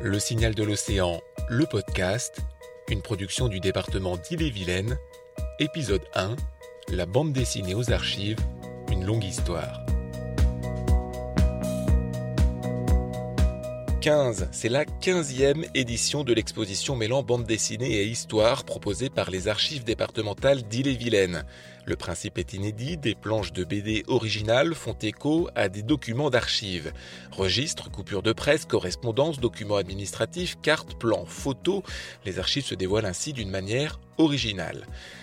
Le signal de l'océan, le podcast, une production du département d'Ille-et-Vilaine, épisode 1, la bande dessinée aux archives, une longue histoire. 15, c'est la 15e édition de l'exposition mêlant bande dessinée et histoire proposée par les archives départementales d'Ille-et-Vilaine. Le principe est inédit, des planches de BD originales font écho à des documents d'archives. Registres, coupures de presse, correspondances, documents administratifs, cartes, plans, photos, les archives se dévoilent ainsi d'une manière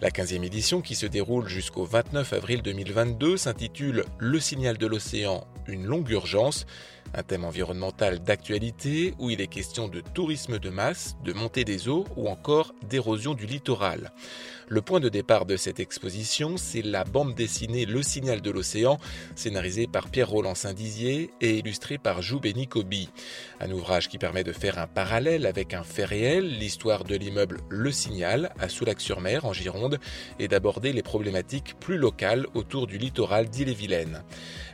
La 15e édition, qui se déroule jusqu'au 29 avril 2022, s'intitule Le signal de l'océan, une longue urgence un thème environnemental d'actualité où il est question de tourisme de masse, de montée des eaux ou encore d'érosion du littoral. Le point de départ de cette exposition, c'est la bande dessinée Le signal de l'océan, scénarisée par Pierre Roland Saint-Dizier et illustrée par Jou Benikobi. Un ouvrage qui permet de faire un parallèle avec un fait réel, l'histoire de l'immeuble Le Signal à Soulac-sur-Mer en Gironde et d'aborder les problématiques plus locales autour du littoral d'Ille-et-Vilaine.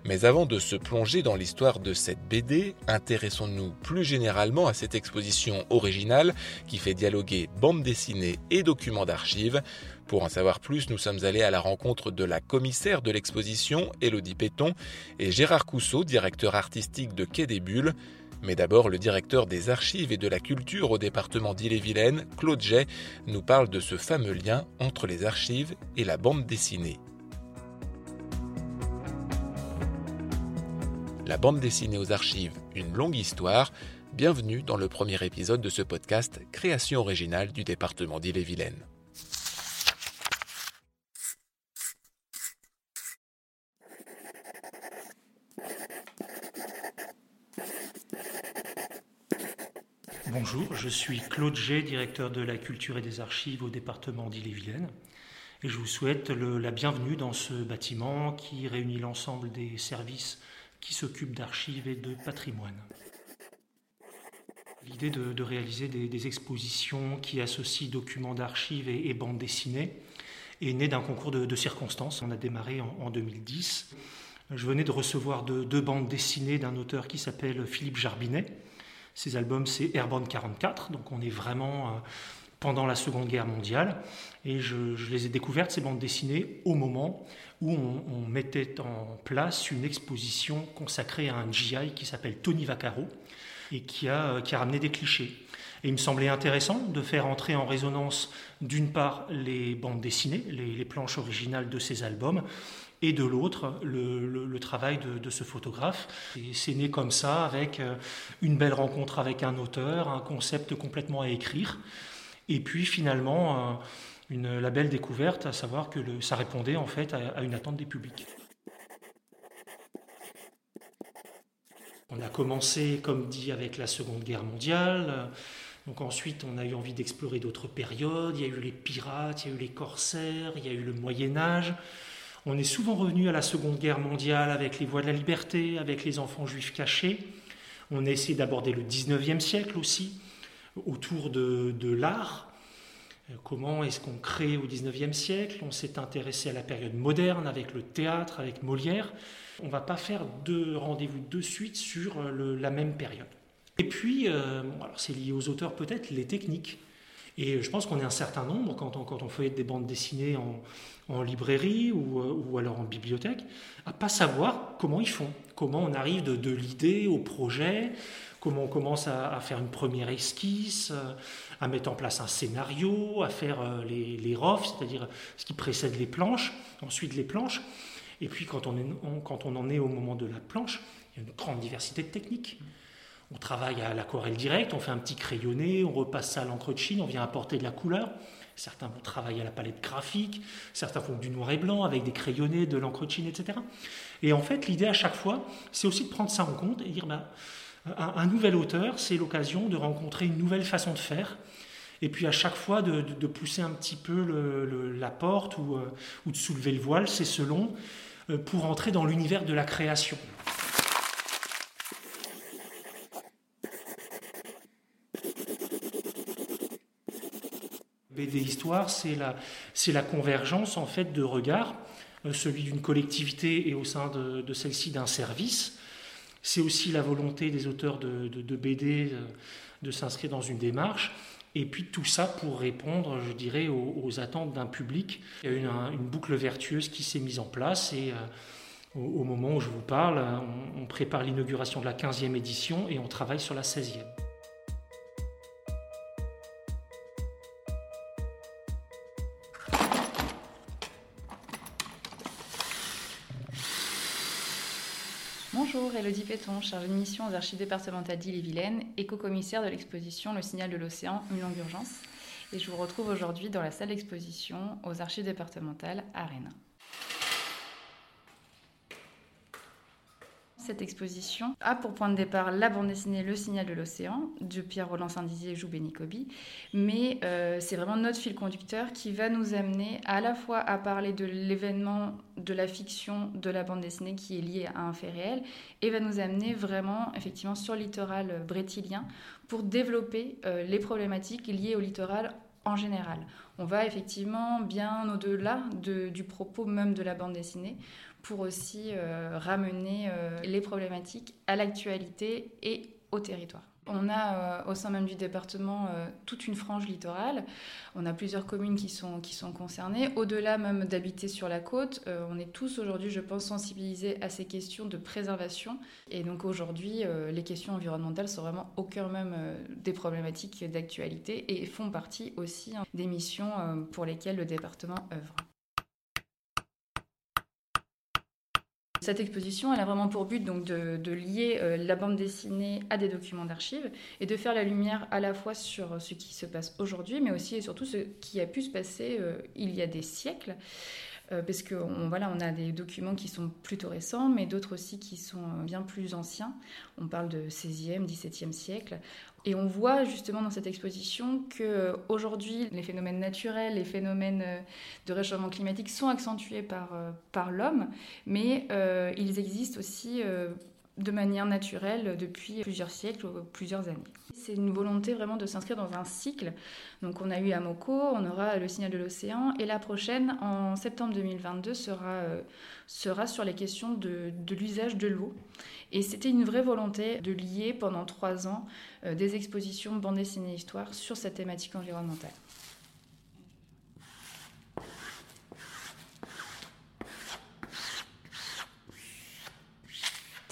Mais avant de se plonger dans l'histoire de cette BD, intéressons-nous plus généralement à cette exposition originale qui fait dialoguer bande dessinée et documents d'archives. Pour en savoir plus, nous sommes allés à la rencontre de la commissaire de l'exposition, Elodie Péton, et Gérard Cousseau, directeur artistique de Quai des Bulles. Mais d'abord, le directeur des archives et de la culture au département d'Ille-et-Vilaine, Claude Jay, nous parle de ce fameux lien entre les archives et la bande dessinée. La bande dessinée aux archives, une longue histoire. Bienvenue dans le premier épisode de ce podcast Création originale du département d'Ille-et-Vilaine. Bonjour, je suis Claude G, directeur de la culture et des archives au département d'Ille-et-Vilaine. Et je vous souhaite la bienvenue dans ce bâtiment qui réunit l'ensemble des services qui s'occupe d'archives et de patrimoine. L'idée de, réaliser des, expositions qui associent documents d'archives et, bandes dessinées est née d'un concours de, circonstances. On a démarré en, 2010. Je venais de recevoir deux, bandes dessinées d'un auteur qui s'appelle Philippe Jarbinet. Ses albums, c'est Airborne 44, donc on est vraiment euh, pendant la Seconde Guerre mondiale. Et je, les ai découvertes, ces bandes dessinées, au moment où on, mettait en place une exposition consacrée à un GI qui s'appelle Tony Vaccaro et qui a, qui a ramené des clichés. Et il me semblait intéressant de faire entrer en résonance, d'une part, les bandes dessinées, les, planches originales de ces albums, et de l'autre, le, travail de, ce photographe. C'est né comme ça, avec euh, une belle rencontre avec un auteur, un concept complètement à écrire. Et puis finalement, euh, une, la belle découverte, à savoir que ça répondait en fait à, une attente des publics. On a commencé, comme dit, avec la Seconde Guerre mondiale. Donc ensuite, on a eu envie d'explorer d'autres périodes. Il y a eu les pirates, il y a eu les corsaires, il y a eu le Moyen Âge. On est souvent revenu à la Seconde Guerre mondiale avec les voies de la liberté, avec les enfants juifs cachés. On a essayé d'aborder le 19e siècle aussi, autour de, l'art. Euh, comment est-ce qu'on crée au XIXe siècle? On s'est intéressé à la période moderne avec le théâtre, avec Molière. On ne va pas faire deux rendez-vous de suite sur euh, la même période. Et puis, euh, c'est lié aux auteurs peut-être, les techniques. Et je pense qu'on est un certain nombre, quand on, quand fait des bandes dessinées en, librairie ou, alors en bibliothèque, à pas savoir comment ils font, comment on arrive de l'idée au projet, comment on commence à, faire une première esquisse, euh, à mettre en place un scénario, à faire euh, les, les c'est-à-dire ce qui précède les planches, ensuite les planches. Et puis quand on en est au moment de la planche, il y a une grande diversité de techniques. On travaille à l'aquarelle directe, on fait un petit crayonné, on repasse ça à l'encre de Chine, on vient apporter de la couleur. Certains vont travailler à la palette graphique, certains font du noir et blanc avec des crayonnés, de l'encre de Chine, etc. Et en fait, l'idée à chaque fois, c'est aussi de prendre ça en compte et dire, bah, un, nouvel auteur, c'est l'occasion de rencontrer une nouvelle façon de faire, et puis à chaque fois de, pousser un petit peu la porte ou, euh, ou, de soulever le voile, c'est selon, euh, pour entrer dans l'univers de la création. BD Histoire, c'est la, convergence en fait de regards, euh, celui d'une collectivité et au sein de, celle-ci d'un service, C'est aussi la volonté des auteurs de, BD de s'inscrire dans une démarche. Et puis tout ça pour répondre, je dirais, aux, attentes d'un public. Il y a une, une boucle vertueuse qui s'est mise en place et au, moment où je vous parle, on, on prépare l'inauguration de la 15e édition et on travaille sur la 16e. Bonjour, Elodie Péton, chargée de mission aux archives départementales d'Ille-et-Vilaine et co-commissaire de l'exposition Le signal de l'océan, une longue urgence. Et je vous retrouve aujourd'hui dans la salle d'exposition aux archives départementales à Rennes. Cette exposition a pour point de départ la bande dessinée Le Signal de l'Océan de Pierre-Roland Saint-Dizier et Joubé Nicobi. Mais euh, c'est vraiment notre fil conducteur qui va nous amener à la fois à parler de l'événement, de la fiction, de la bande dessinée qui est liée à un fait réel et va nous amener vraiment effectivement sur le littoral brétilien pour développer euh, les problématiques liées au littoral en général. On va effectivement bien au-delà du propos même de la bande dessinée pour aussi euh, ramener euh, les problématiques à l'actualité et au territoire. On a euh, au sein même du département toute une frange littorale. On a plusieurs communes qui sont, qui sont concernées. Au-delà même d'habiter sur la côte, on est tous aujourd'hui, je pense, sensibilisés à ces questions de préservation. Et donc aujourd'hui, les questions environnementales sont vraiment au cœur même des problématiques d'actualité et font partie aussi hein, des missions pour lesquelles le département œuvre. Cette exposition, elle a vraiment pour but de, lier euh, la bande dessinée à des documents d'archives et de faire la lumière à la fois sur ce qui se passe aujourd'hui, mais aussi et surtout ce qui a pu se passer euh, il y a des siècles. Euh, parce qu'on voilà, on a des documents qui sont plutôt récents, mais d'autres aussi qui sont bien plus anciens. On parle de 16e, 17e siècle. Et on voit justement dans cette exposition que euh, aujourd'hui les phénomènes naturels, les phénomènes euh, de réchauffement climatique sont accentués par, euh, par l'homme, mais ils existent aussi de manière naturelle depuis plusieurs siècles ou plusieurs années. C'est une volonté vraiment de s'inscrire dans un cycle. Donc on a eu Amoco, on aura le signal de l'océan et la prochaine en septembre 2022 sera, sera sur les questions de, de l'usage de l'eau. Et c'était une vraie volonté de lier pendant trois ans euh, des expositions bande dessinée histoire sur cette thématique environnementale.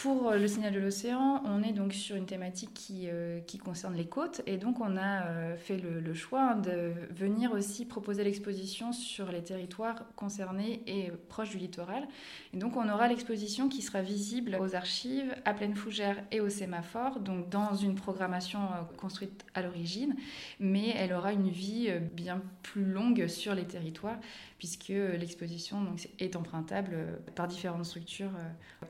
Pour euh, le signal de l'océan, on est donc sur une thématique qui, euh, concerne les côtes et donc on a euh, fait le, choix de venir aussi proposer l'exposition sur les territoires concernés et proches du littoral. Et donc on aura l'exposition qui sera visible aux archives, à Pleine Fougère et au sémaphore, donc dans une programmation construite à l'origine, mais elle aura une vie bien plus longue sur les territoires puisque l'exposition est empruntable par différentes structures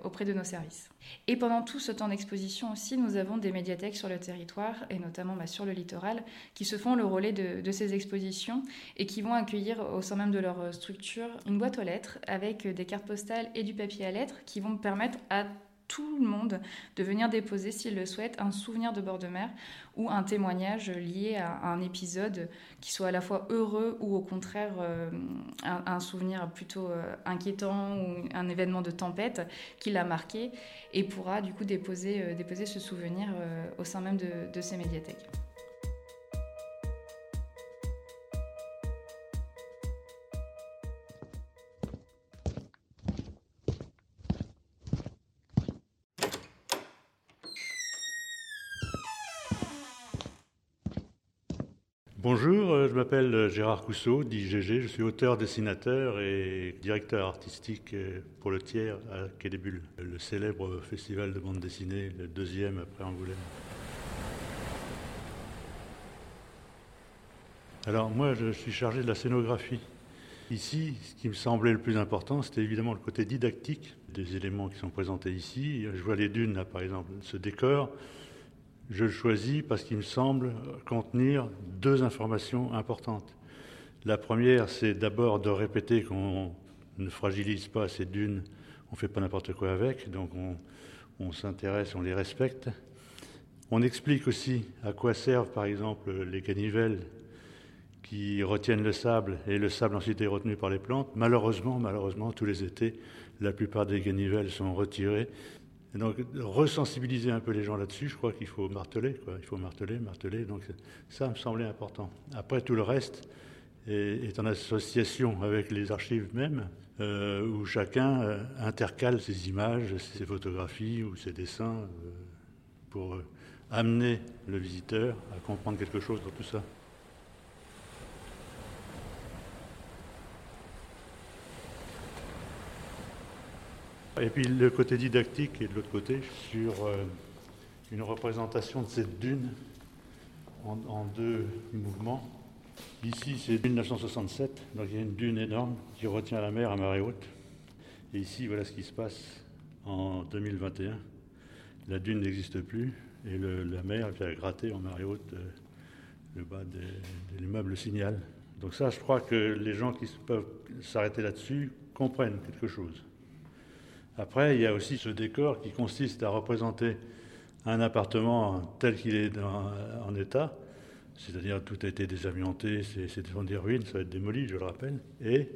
auprès de nos services. Et pendant tout ce temps d'exposition aussi, nous avons des médiathèques sur le territoire, et notamment bah, sur le littoral, qui se font le relais de, ces expositions et qui vont accueillir au sein même de leur structure une boîte aux lettres avec des cartes postales et du papier à lettres qui vont permettre à tout le monde de venir déposer, s'il le souhaite, un souvenir de bord de mer ou un témoignage lié à un épisode qui soit à la fois heureux ou au contraire euh, un, souvenir plutôt euh, inquiétant ou un événement de tempête qui l'a marqué et pourra du coup déposer, euh, déposer ce souvenir au sein même de ces médiathèques. M'appelle euh, Gérard Cousseau, dit GG, je suis auteur, dessinateur et directeur artistique euh, pour le tiers à Quai des Bulles, le célèbre festival de bande dessinée, le deuxième après Angoulême. Alors moi, je suis chargé de la scénographie. Ici, ce qui me semblait le plus important, c'était évidemment le côté didactique des éléments qui sont présentés ici. Je vois les dunes, là, par exemple, ce décor. Je le choisis parce qu'il me semble contenir deux informations importantes. La première, c'est d'abord de répéter qu'on ne fragilise pas ces dunes, on ne fait pas n'importe quoi avec, donc on, s'intéresse, on les respecte. On explique aussi à quoi servent par exemple les canivelles qui retiennent le sable et le sable ensuite est retenu par les plantes. Malheureusement, malheureusement, tous les étés, la plupart des canivelles sont retirées donc, resensibiliser un peu les gens là-dessus, je crois qu'il faut marteler, quoi. Il faut marteler, marteler. Donc, ça me semblait important. Après, tout le reste est, en association avec les archives même, euh, où chacun euh, intercale ses images, ses photographies ou ses dessins euh, pour amener le visiteur à comprendre quelque chose dans tout ça. Et puis le côté didactique est de l'autre côté sur euh, une représentation de cette dune en, deux mouvements. Ici, c'est 1967, donc il y a une dune énorme qui retient la mer à marée haute. Et ici, voilà ce qui se passe en 2021. La dune n'existe plus et la mer vient gratter en marée haute euh, le bas de l'immeuble Signal. Donc ça, je crois que les gens qui peuvent s'arrêter là-dessus comprennent quelque chose. Après, il y a aussi ce décor qui consiste à représenter un appartement tel qu'il est en état, c'est-à-dire tout a été désamianté, c'est des ruines, ça va être démoli, je le rappelle. Et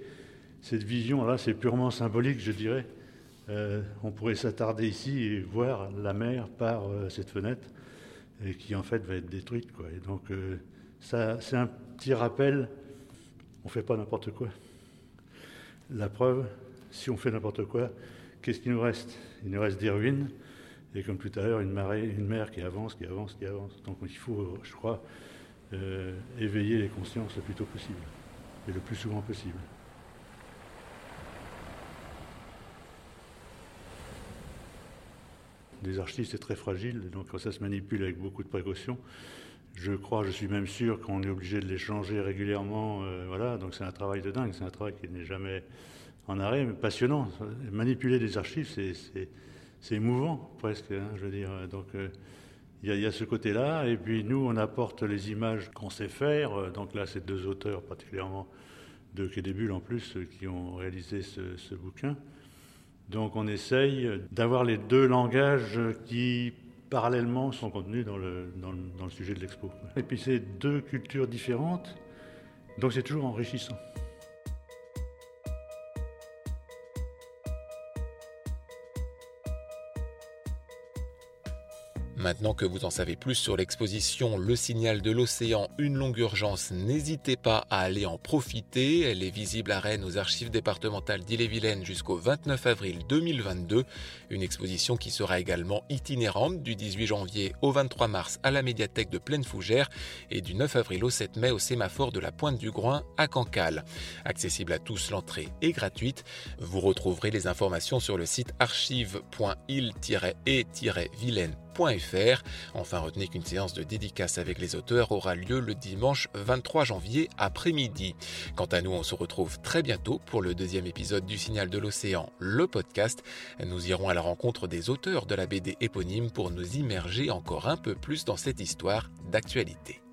cette vision-là, c'est purement symbolique, je dirais. Euh, on pourrait s'attarder ici et voir la mer par euh, cette fenêtre, qui en fait va être détruite. Quoi. Et donc, euh, ça, c'est un petit rappel on ne fait pas n'importe quoi. La preuve, si on fait n'importe quoi, Qu'est-ce qu'il nous reste? Il nous reste des ruines, et comme tout à l'heure, une, marée, une mer qui avance, qui avance, qui avance. Donc il faut, je crois, euh, éveiller les consciences le plus tôt possible, et le plus souvent possible. Les archives, c'est très fragile, donc ça se manipule avec beaucoup de précautions. Je crois, je suis même sûr qu'on est obligé de les changer régulièrement. Euh, voilà, donc c'est un travail de dingue, c'est un travail qui n'est jamais en arrêt, passionnant. Manipuler des archives, c'est émouvant presque, hein, je veux dire. Donc euh, il y, a ce côté-là, et puis nous, on apporte les images qu'on sait faire. Donc là, c'est deux auteurs, particulièrement de Quai des en plus, qui ont réalisé ce, bouquin. Donc on essaye d'avoir les deux langages qui parallèlement sont contenus dans le, dans le sujet de l'expo. Et puis c'est deux cultures différentes, donc c'est toujours enrichissant. Maintenant que vous en savez plus sur l'exposition Le signal de l'océan, une longue urgence, n'hésitez pas à aller en profiter. Elle est visible à Rennes aux archives départementales d'Ille-et-Vilaine jusqu'au 29 avril 2022. Une exposition qui sera également itinérante du 18 janvier au 23 mars à la médiathèque de Plaine Fougère et du 9 avril au 7 mai au sémaphore de la Pointe du Groin à Cancale. Accessible à tous, l'entrée est gratuite. Vous retrouverez les informations sur le site archive.il-et-vilaine Enfin, retenez qu'une séance de dédicace avec les auteurs aura lieu le dimanche 23 janvier après-midi. Quant à nous, on se retrouve très bientôt pour le deuxième épisode du Signal de l'océan, le podcast. Nous irons à la rencontre des auteurs de la BD éponyme pour nous immerger encore un peu plus dans cette histoire d'actualité.